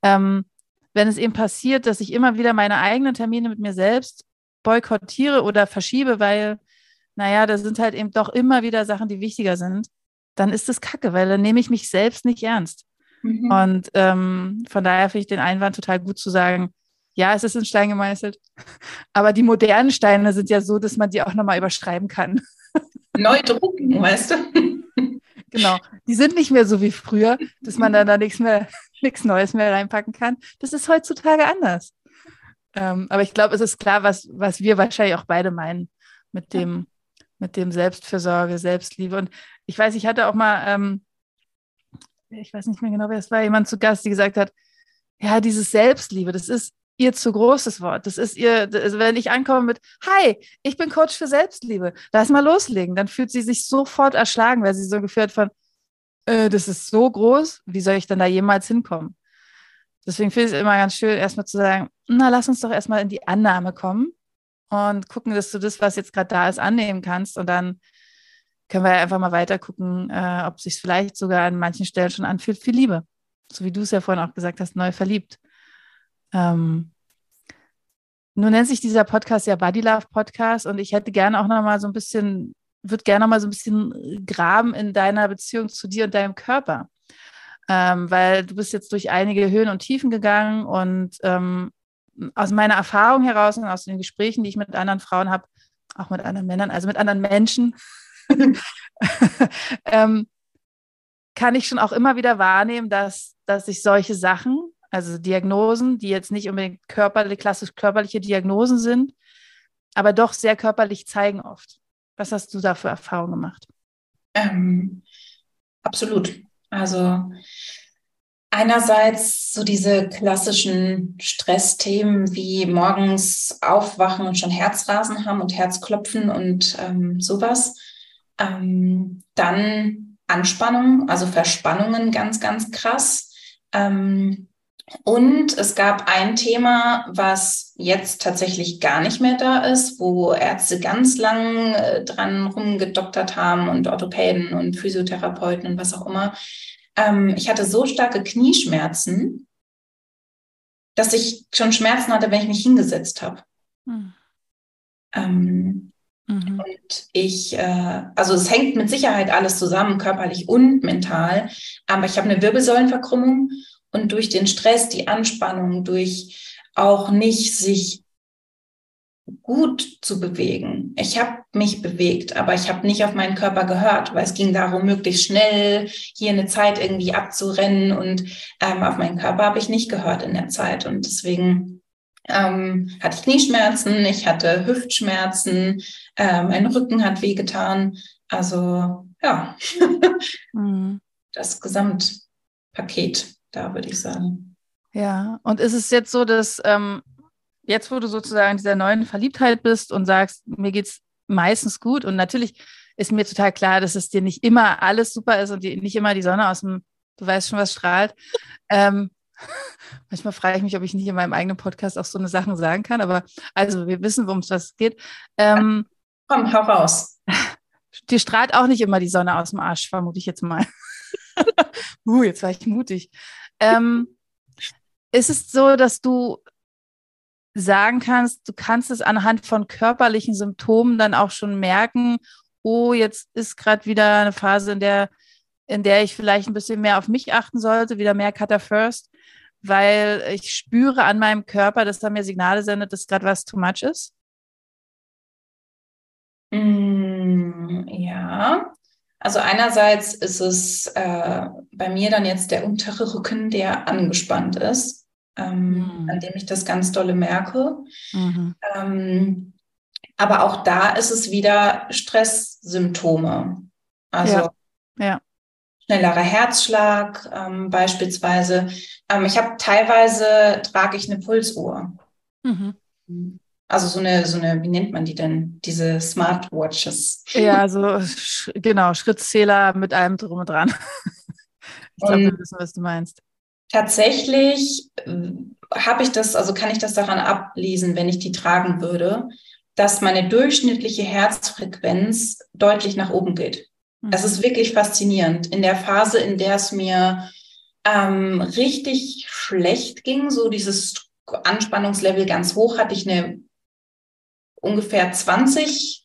ähm, wenn es eben passiert, dass ich immer wieder meine eigenen Termine mit mir selbst boykottiere oder verschiebe, weil, naja, da sind halt eben doch immer wieder Sachen, die wichtiger sind, dann ist das Kacke, weil dann nehme ich mich selbst nicht ernst. Mhm. Und ähm, von daher finde ich den Einwand total gut zu sagen, ja, es ist in Stein gemeißelt. [LAUGHS] Aber die modernen Steine sind ja so, dass man die auch nochmal überschreiben kann. [LAUGHS] Neu drucken, weißt du? Genau. Die sind nicht mehr so wie früher, dass man da, da nichts mehr, nichts Neues mehr reinpacken kann. Das ist heutzutage anders. Ähm, aber ich glaube, es ist klar, was, was wir wahrscheinlich auch beide meinen mit dem, mit dem Selbstfürsorge, Selbstliebe. Und ich weiß, ich hatte auch mal, ähm, ich weiß nicht mehr genau, wer es war, jemand zu Gast, die gesagt hat, ja, dieses Selbstliebe, das ist ihr zu großes Wort. Das ist ihr, also wenn ich ankomme mit, hi, ich bin Coach für Selbstliebe, lass mal loslegen, dann fühlt sie sich sofort erschlagen, weil sie so geführt von, äh, das ist so groß, wie soll ich denn da jemals hinkommen? Deswegen finde ich es immer ganz schön, erstmal zu sagen, na, lass uns doch erstmal in die Annahme kommen und gucken, dass du das, was jetzt gerade da ist, annehmen kannst. Und dann können wir einfach mal weiter gucken, äh, ob sich vielleicht sogar an manchen Stellen schon anfühlt, viel Liebe. So wie du es ja vorhin auch gesagt hast, neu verliebt. Ähm, nun nennt sich dieser Podcast ja Body Love Podcast und ich hätte gerne auch noch mal so ein bisschen, würde gerne noch mal so ein bisschen graben in deiner Beziehung zu dir und deinem Körper. Ähm, weil du bist jetzt durch einige Höhen und Tiefen gegangen und ähm, aus meiner Erfahrung heraus und aus den Gesprächen, die ich mit anderen Frauen habe, auch mit anderen Männern, also mit anderen Menschen, [LAUGHS] ähm, kann ich schon auch immer wieder wahrnehmen, dass, dass ich solche Sachen, also Diagnosen, die jetzt nicht unbedingt körperliche, klassisch körperliche Diagnosen sind, aber doch sehr körperlich zeigen oft. Was hast du da für Erfahrungen gemacht? Ähm, absolut. Also einerseits so diese klassischen Stressthemen wie morgens aufwachen und schon Herzrasen haben und Herzklopfen und ähm, sowas. Ähm, dann Anspannung, also Verspannungen ganz, ganz krass. Ähm, und es gab ein Thema, was jetzt tatsächlich gar nicht mehr da ist, wo Ärzte ganz lang äh, dran rumgedoktert haben und Orthopäden und Physiotherapeuten und was auch immer. Ähm, ich hatte so starke Knieschmerzen, dass ich schon Schmerzen hatte, wenn ich mich hingesetzt habe. Hm. Ähm, mhm. Und ich, äh, also es hängt mit Sicherheit alles zusammen, körperlich und mental, aber ich habe eine Wirbelsäulenverkrümmung und durch den Stress, die Anspannung, durch auch nicht sich gut zu bewegen. Ich habe mich bewegt, aber ich habe nicht auf meinen Körper gehört, weil es ging darum, möglichst schnell hier eine Zeit irgendwie abzurennen und ähm, auf meinen Körper habe ich nicht gehört in der Zeit und deswegen ähm, hatte ich Knieschmerzen, ich hatte Hüftschmerzen, äh, mein Rücken hat wehgetan. Also ja, [LAUGHS] mhm. das Gesamtpaket da, würde ich sagen. Ja, und ist es jetzt so, dass ähm, jetzt, wo du sozusagen in dieser neuen Verliebtheit bist und sagst, mir geht es meistens gut und natürlich ist mir total klar, dass es dir nicht immer alles super ist und die, nicht immer die Sonne aus dem, du weißt schon, was strahlt. Ähm, [LAUGHS] manchmal frage ich mich, ob ich nicht in meinem eigenen Podcast auch so eine Sachen sagen kann, aber also wir wissen, worum es was geht. Ähm, Komm, hau raus. [LAUGHS] Dir strahlt auch nicht immer die Sonne aus dem Arsch, vermute ich jetzt mal. [LAUGHS] uh, jetzt war ich mutig. Ähm, ist es so, dass du sagen kannst, du kannst es anhand von körperlichen Symptomen dann auch schon merken, oh, jetzt ist gerade wieder eine Phase, in der, in der ich vielleicht ein bisschen mehr auf mich achten sollte, wieder mehr Cutter First, weil ich spüre an meinem Körper, dass er mir Signale sendet, dass gerade was too much ist? Mm, ja, also einerseits ist es äh, bei mir dann jetzt der untere Rücken, der angespannt ist, ähm, mhm. an dem ich das ganz dolle merke. Mhm. Ähm, aber auch da ist es wieder Stresssymptome. Also ja. ja. schnellerer Herzschlag ähm, beispielsweise. Ähm, ich habe teilweise trage ich eine Pulsuhr. Mhm. Also so eine, so eine, wie nennt man die denn? Diese Smartwatches. Ja, so sch genau, Schrittzähler mit allem drum und dran. [LAUGHS] Ich glaube, wir wissen, was du meinst. Tatsächlich äh, habe ich das, also kann ich das daran ablesen, wenn ich die tragen würde, dass meine durchschnittliche Herzfrequenz deutlich nach oben geht. Mhm. Das ist wirklich faszinierend. In der Phase, in der es mir ähm, richtig schlecht ging, so dieses Anspannungslevel ganz hoch, hatte ich eine ungefähr 20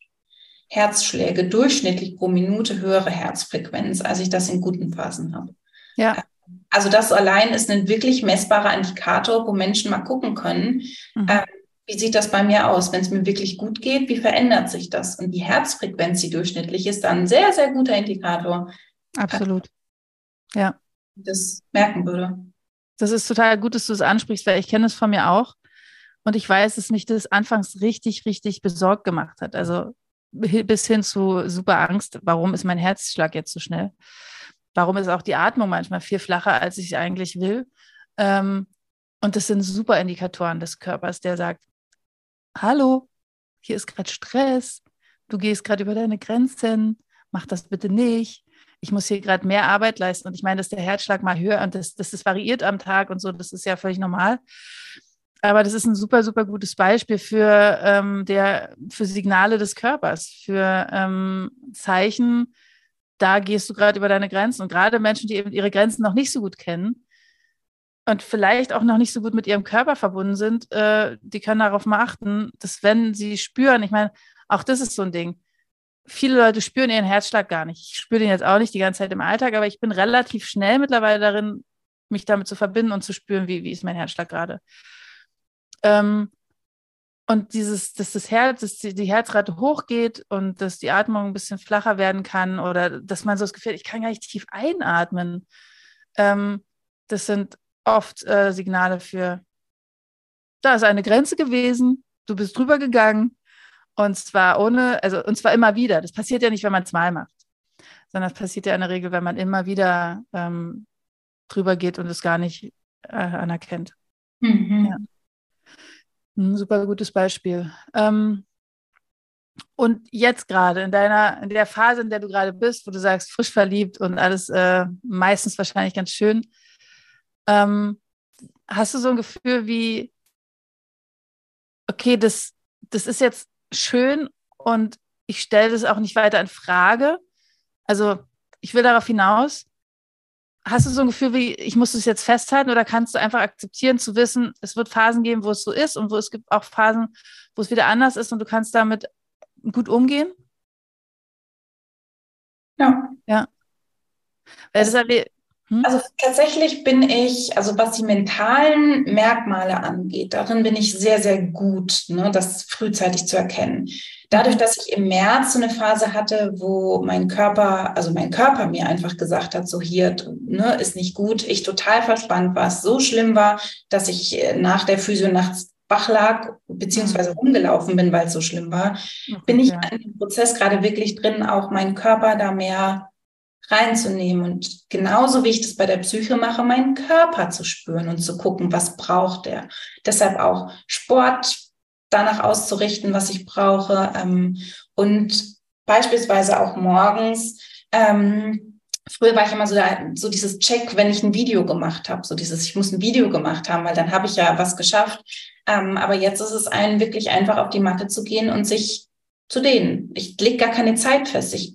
Herzschläge durchschnittlich pro Minute höhere Herzfrequenz, als ich das in guten Phasen habe. Ja. Also das allein ist ein wirklich messbarer Indikator, wo Menschen mal gucken können, mhm. äh, wie sieht das bei mir aus, wenn es mir wirklich gut geht, wie verändert sich das? Und die Herzfrequenz, die durchschnittlich ist, dann ein sehr, sehr guter Indikator. Absolut. Ja. Das merken würde. Das ist total gut, dass du es ansprichst, weil ich kenne es von mir auch. Und ich weiß, dass mich das anfangs richtig, richtig besorgt gemacht hat. Also bis hin zu super Angst. Warum ist mein Herzschlag jetzt so schnell? Warum ist auch die Atmung manchmal viel flacher, als ich eigentlich will? Ähm, und das sind super Indikatoren des Körpers, der sagt, hallo, hier ist gerade Stress, du gehst gerade über deine Grenzen, mach das bitte nicht. Ich muss hier gerade mehr Arbeit leisten. Und ich meine, dass der Herzschlag mal höher und das, das, variiert am Tag und so, das ist ja völlig normal. Aber das ist ein super, super gutes Beispiel für, ähm, der, für Signale des Körpers, für ähm, Zeichen, da gehst du gerade über deine Grenzen. Und gerade Menschen, die eben ihre Grenzen noch nicht so gut kennen und vielleicht auch noch nicht so gut mit ihrem Körper verbunden sind, äh, die können darauf mal achten, dass wenn sie spüren, ich meine, auch das ist so ein Ding. Viele Leute spüren ihren Herzschlag gar nicht. Ich spüre den jetzt auch nicht die ganze Zeit im Alltag, aber ich bin relativ schnell mittlerweile darin, mich damit zu verbinden und zu spüren, wie, wie ist mein Herzschlag gerade. Ähm, und dieses, dass das Herz, dass die, die, Herzrate hochgeht und dass die Atmung ein bisschen flacher werden kann oder dass man so das Gefühl, ich kann gar nicht tief einatmen. Ähm, das sind oft äh, Signale für, da ist eine Grenze gewesen, du bist drüber gegangen und zwar ohne, also und zwar immer wieder. Das passiert ja nicht, wenn man es mal macht, sondern das passiert ja in der Regel, wenn man immer wieder ähm, drüber geht und es gar nicht äh, anerkennt. Mhm. Ja. Ein super gutes Beispiel. Ähm, und jetzt gerade in deiner, in der Phase, in der du gerade bist, wo du sagst, frisch verliebt und alles äh, meistens wahrscheinlich ganz schön, ähm, hast du so ein Gefühl wie, okay, das, das ist jetzt schön und ich stelle das auch nicht weiter in Frage. Also ich will darauf hinaus. Hast du so ein Gefühl wie, ich muss es jetzt festhalten oder kannst du einfach akzeptieren zu wissen, es wird Phasen geben, wo es so ist und wo es gibt auch Phasen, wo es wieder anders ist und du kannst damit gut umgehen? Ja. Ja. Weil das, hm? Also tatsächlich bin ich, also was die mentalen Merkmale angeht, darin bin ich sehr, sehr gut, ne, das frühzeitig zu erkennen. Dadurch, dass ich im März so eine Phase hatte, wo mein Körper, also mein Körper mir einfach gesagt hat, so hier, ne, ist nicht gut, ich total verspannt war, es so schlimm war, dass ich äh, nach der Physio nachts wach lag, beziehungsweise hm. rumgelaufen bin, weil es so schlimm war, okay, bin ich in dem Prozess gerade wirklich drin, auch meinen Körper da mehr reinzunehmen und genauso wie ich das bei der Psyche mache, meinen Körper zu spüren und zu gucken, was braucht er. Deshalb auch Sport danach auszurichten, was ich brauche ähm, und beispielsweise auch morgens. Ähm, früher war ich immer so, so dieses Check, wenn ich ein Video gemacht habe, so dieses, ich muss ein Video gemacht haben, weil dann habe ich ja was geschafft. Ähm, aber jetzt ist es einen wirklich einfach auf die Matte zu gehen und sich zu dehnen. Ich lege gar keine Zeit fest. Ich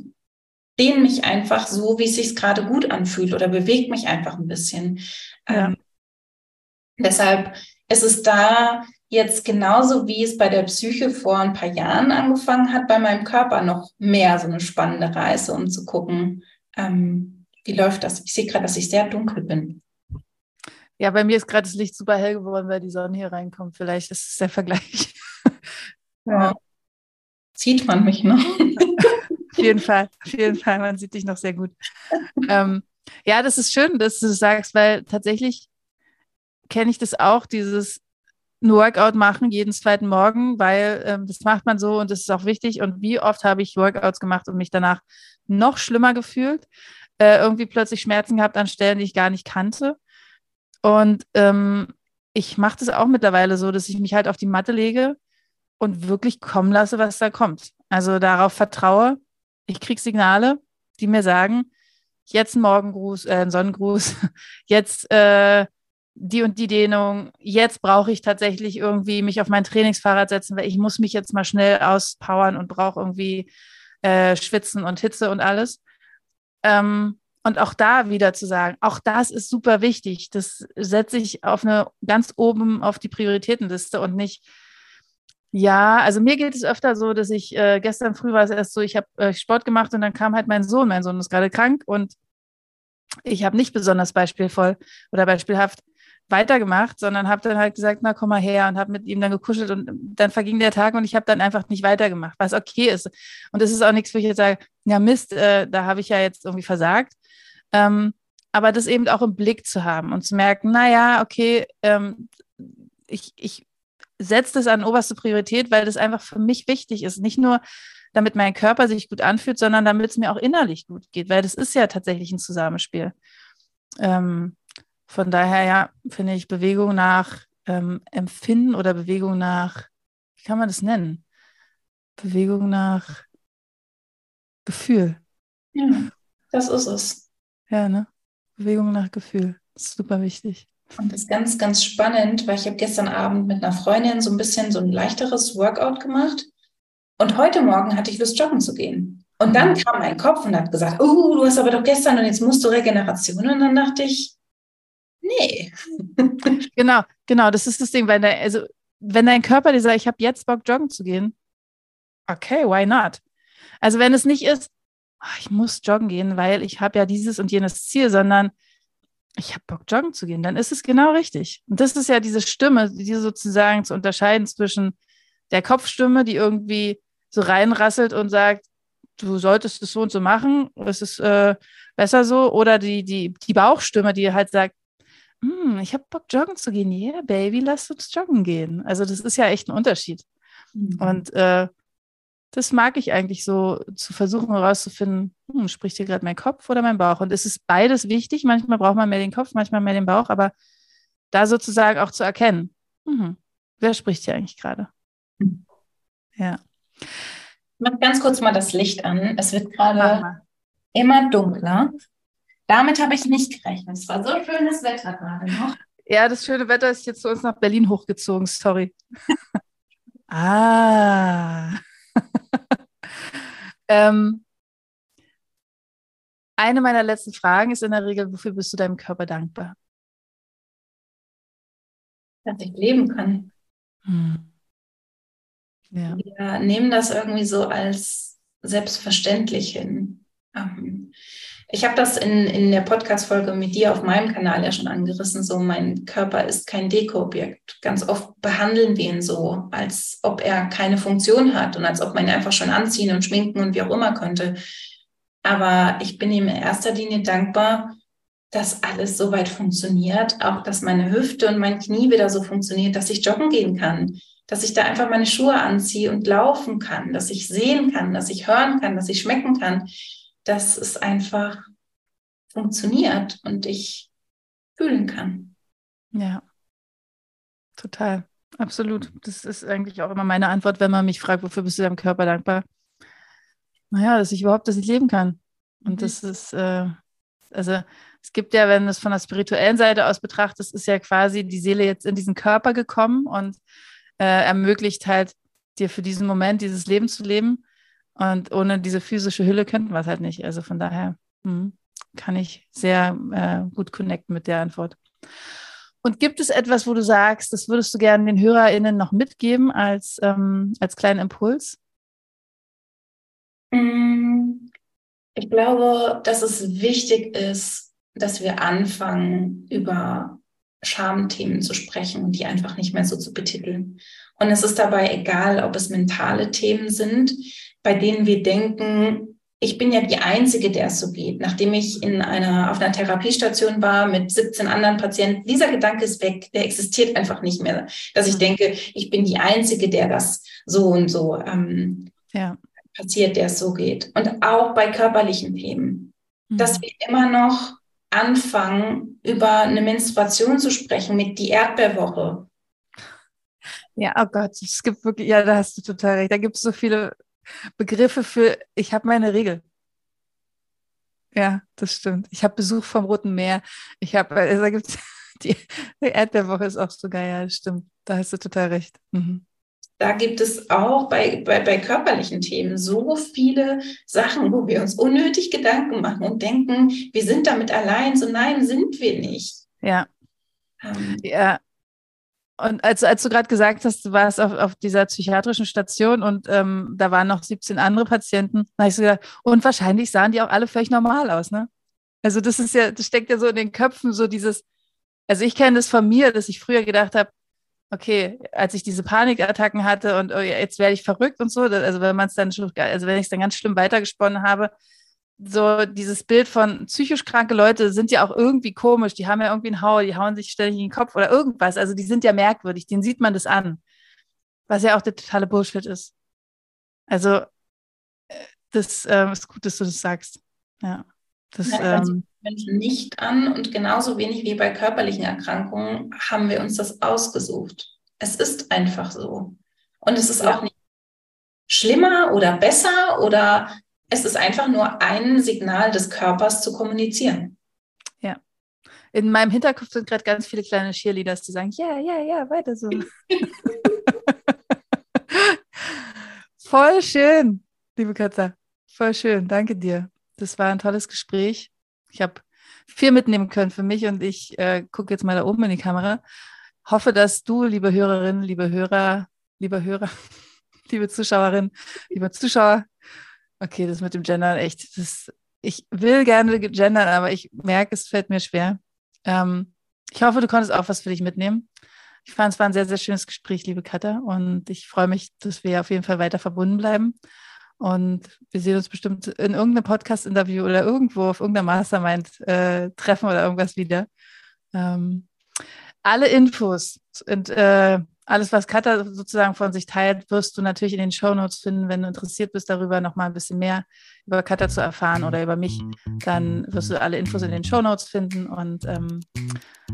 dehne mich einfach so, wie es sich gerade gut anfühlt oder bewege mich einfach ein bisschen. Ja. Ähm, deshalb ist es da jetzt genauso, wie es bei der Psyche vor ein paar Jahren angefangen hat, bei meinem Körper noch mehr so eine spannende Reise, um zu gucken, ähm, wie läuft das. Ich sehe gerade, dass ich sehr dunkel bin. Ja, bei mir ist gerade das Licht super hell geworden, weil die Sonne hier reinkommt. Vielleicht ist es der Vergleich. ja. Sieht man mich, ne? [LAUGHS] auf jeden Fall, auf jeden Fall, man sieht dich noch sehr gut. Ähm, ja, das ist schön, dass du das sagst, weil tatsächlich kenne ich das auch, dieses ein Workout machen jeden zweiten Morgen, weil ähm, das macht man so und das ist auch wichtig. Und wie oft habe ich Workouts gemacht und mich danach noch schlimmer gefühlt, äh, irgendwie plötzlich Schmerzen gehabt an Stellen, die ich gar nicht kannte. Und ähm, ich mache das auch mittlerweile so, dass ich mich halt auf die Matte lege und wirklich kommen lasse, was da kommt. Also darauf vertraue, ich kriege Signale, die mir sagen, jetzt ein Morgengruß, äh, ein Sonnengruß, [LAUGHS] jetzt äh, die und die Dehnung, jetzt brauche ich tatsächlich irgendwie mich auf mein Trainingsfahrrad setzen, weil ich muss mich jetzt mal schnell auspowern und brauche irgendwie äh, Schwitzen und Hitze und alles. Ähm, und auch da wieder zu sagen, auch das ist super wichtig. Das setze ich auf eine ganz oben auf die Prioritätenliste und nicht ja, also mir geht es öfter so, dass ich äh, gestern früh war es erst so, ich habe äh, Sport gemacht und dann kam halt mein Sohn. Mein Sohn ist gerade krank und ich habe nicht besonders beispielvoll oder beispielhaft weitergemacht, sondern habe dann halt gesagt, na komm mal her und habe mit ihm dann gekuschelt und dann verging der Tag und ich habe dann einfach nicht weitergemacht, was okay ist. Und das ist auch nichts, wo ich jetzt sage, ja Mist, äh, da habe ich ja jetzt irgendwie versagt. Ähm, aber das eben auch im Blick zu haben und zu merken, naja, okay, ähm, ich, ich setzt es an oberste Priorität, weil das einfach für mich wichtig ist. Nicht nur, damit mein Körper sich gut anfühlt, sondern damit es mir auch innerlich gut geht, weil das ist ja tatsächlich ein Zusammenspiel. Ähm, von daher, ja, finde ich Bewegung nach ähm, Empfinden oder Bewegung nach, wie kann man das nennen? Bewegung nach Gefühl. Ja, das ist es. Ja, ne? Bewegung nach Gefühl. Das ist super wichtig. Und das ist ganz, ganz spannend, weil ich habe gestern Abend mit einer Freundin so ein bisschen so ein leichteres Workout gemacht. Und heute Morgen hatte ich Lust, joggen zu gehen. Und dann mhm. kam mein Kopf und hat gesagt, oh, du hast aber doch gestern und jetzt musst du Regeneration. Und dann dachte ich, nee. [LAUGHS] Genau, genau, das ist das Ding, weil der, also wenn dein Körper dir sagt, ich habe jetzt Bock, joggen zu gehen, okay, why not? Also wenn es nicht ist, oh, ich muss joggen gehen, weil ich habe ja dieses und jenes Ziel, sondern ich habe Bock, joggen zu gehen, dann ist es genau richtig. Und das ist ja diese Stimme, die sozusagen zu unterscheiden zwischen der Kopfstimme, die irgendwie so reinrasselt und sagt, du solltest es so und so machen, es ist äh, besser so, oder die, die, die Bauchstimme, die halt sagt, hm, ich habe Bock, joggen zu gehen. Yeah, Baby, lass uns joggen gehen. Also das ist ja echt ein Unterschied. Mhm. Und äh, das mag ich eigentlich so, zu versuchen herauszufinden, hm, spricht hier gerade mein Kopf oder mein Bauch? Und es ist beides wichtig. Manchmal braucht man mehr den Kopf, manchmal mehr den Bauch, aber da sozusagen auch zu erkennen, mhm, wer spricht hier eigentlich gerade? Mhm. Ja. Ich mach ganz kurz mal das Licht an. Es wird gerade immer dunkler. Damit habe ich nicht gerechnet. Es war so schönes Wetter gerade noch. Ja, das schöne Wetter ist jetzt zu uns nach Berlin hochgezogen, sorry. [LAUGHS] ah. [LAUGHS] ähm, eine meiner letzten Fragen ist in der Regel, wofür bist du deinem Körper dankbar? Dass ich leben kann. Hm. Ja. Wir nehmen das irgendwie so als selbstverständlich hin. Ähm, ich habe das in, in der Podcast-Folge mit dir auf meinem Kanal ja schon angerissen. So, mein Körper ist kein Deko-Objekt. Ganz oft behandeln wir ihn so, als ob er keine Funktion hat und als ob man ihn einfach schon anziehen und schminken und wie auch immer könnte. Aber ich bin ihm in erster Linie dankbar, dass alles so weit funktioniert. Auch, dass meine Hüfte und mein Knie wieder so funktioniert, dass ich joggen gehen kann. Dass ich da einfach meine Schuhe anziehe und laufen kann. Dass ich sehen kann, dass ich hören kann, dass ich schmecken kann dass es einfach funktioniert und ich fühlen kann. Ja, total, absolut. Das ist eigentlich auch immer meine Antwort, wenn man mich fragt, wofür bist du deinem Körper dankbar? Naja, dass ich überhaupt, dass ich leben kann. Und mhm. das ist, äh, also es gibt ja, wenn du es von der spirituellen Seite aus betrachtest, ist ja quasi die Seele jetzt in diesen Körper gekommen und äh, ermöglicht halt dir für diesen Moment dieses Leben zu leben. Und ohne diese physische Hülle könnten wir es halt nicht. Also von daher hm, kann ich sehr äh, gut connecten mit der Antwort. Und gibt es etwas, wo du sagst, das würdest du gerne den HörerInnen noch mitgeben als, ähm, als kleinen Impuls? Mm, ich glaube, dass es wichtig ist, dass wir anfangen, über Schamthemen zu sprechen und die einfach nicht mehr so zu betiteln. Und es ist dabei egal, ob es mentale Themen sind, bei denen wir denken, ich bin ja die Einzige, der es so geht. Nachdem ich in einer, auf einer Therapiestation war mit 17 anderen Patienten, dieser Gedanke ist weg, der existiert einfach nicht mehr. Dass ich mhm. denke, ich bin die Einzige, der das so und so ähm, ja. passiert, der es so geht. Und auch bei körperlichen Themen, mhm. dass wir immer noch anfangen, über eine Menstruation zu sprechen mit die Erdbeerwoche. Ja, oh Gott, es gibt wirklich, ja, da hast du total recht. Da gibt es so viele Begriffe für, ich habe meine Regel. Ja, das stimmt. Ich habe Besuch vom Roten Meer. Ich habe, also da gibt [LAUGHS] die, die Erdbeerwoche ist auch so geil, ja, das stimmt. Da hast du total recht. Mhm. Da gibt es auch bei, bei, bei körperlichen Themen so viele Sachen, wo wir uns unnötig Gedanken machen und denken, wir sind damit allein. So nein, sind wir nicht. Ja. Ähm, ja, und als, als du gerade gesagt hast, du warst auf, auf dieser psychiatrischen Station und ähm, da waren noch 17 andere Patienten, da habe ich so gedacht, und wahrscheinlich sahen die auch alle völlig normal aus, ne? Also das ist ja, das steckt ja so in den Köpfen, so dieses, also ich kenne das von mir, dass ich früher gedacht habe, okay, als ich diese Panikattacken hatte und oh, jetzt werde ich verrückt und so, also wenn man es dann schon, also wenn ich es dann ganz schlimm weitergesponnen habe, so dieses Bild von psychisch kranke Leute sind ja auch irgendwie komisch. Die haben ja irgendwie einen Hau, die hauen sich ständig in den Kopf oder irgendwas. Also die sind ja merkwürdig, denen sieht man das an. Was ja auch der totale Bullshit ist. Also äh, das äh, ist gut, dass du das sagst. Ja. Das, ja, ähm, Menschen nicht an und genauso wenig wie bei körperlichen Erkrankungen haben wir uns das ausgesucht. Es ist einfach so. Und es ist ja. auch nicht schlimmer oder besser oder es ist einfach nur ein Signal des Körpers zu kommunizieren. Ja. In meinem Hinterkopf sind gerade ganz viele kleine Cheerleaders, die sagen, ja, ja, ja, weiter so. [LAUGHS] Voll schön, liebe Katja. Voll schön. Danke dir. Das war ein tolles Gespräch. Ich habe viel mitnehmen können für mich und ich äh, gucke jetzt mal da oben in die Kamera. Hoffe, dass du, liebe Hörerinnen, liebe Hörer, lieber Hörer, [LAUGHS] liebe Zuschauerinnen, lieber Zuschauer, Okay, das mit dem Gendern, echt, das, ich will gerne gendern, aber ich merke, es fällt mir schwer. Ähm, ich hoffe, du konntest auch was für dich mitnehmen. Ich fand es war ein sehr, sehr schönes Gespräch, liebe Katha. Und ich freue mich, dass wir auf jeden Fall weiter verbunden bleiben. Und wir sehen uns bestimmt in irgendeinem Podcast-Interview oder irgendwo auf irgendeiner Mastermind äh, treffen oder irgendwas wieder. Ähm, alle Infos und äh, alles, was Katha sozusagen von sich teilt, wirst du natürlich in den Show Notes finden. Wenn du interessiert bist, darüber noch mal ein bisschen mehr über Katha zu erfahren oder über mich, dann wirst du alle Infos in den Show Notes finden. Und ähm,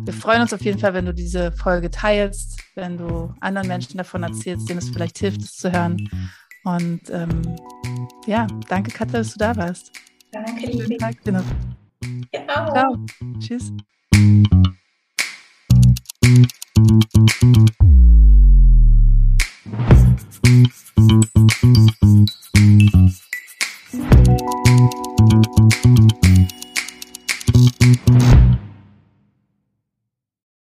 wir freuen uns auf jeden Fall, wenn du diese Folge teilst, wenn du anderen Menschen davon erzählst, denen es vielleicht hilft, es zu hören. Und ähm, ja, danke Katja, dass du da warst. Danke, liebe. Tag dir noch. Ja, Ciao. Tschüss. Thank you.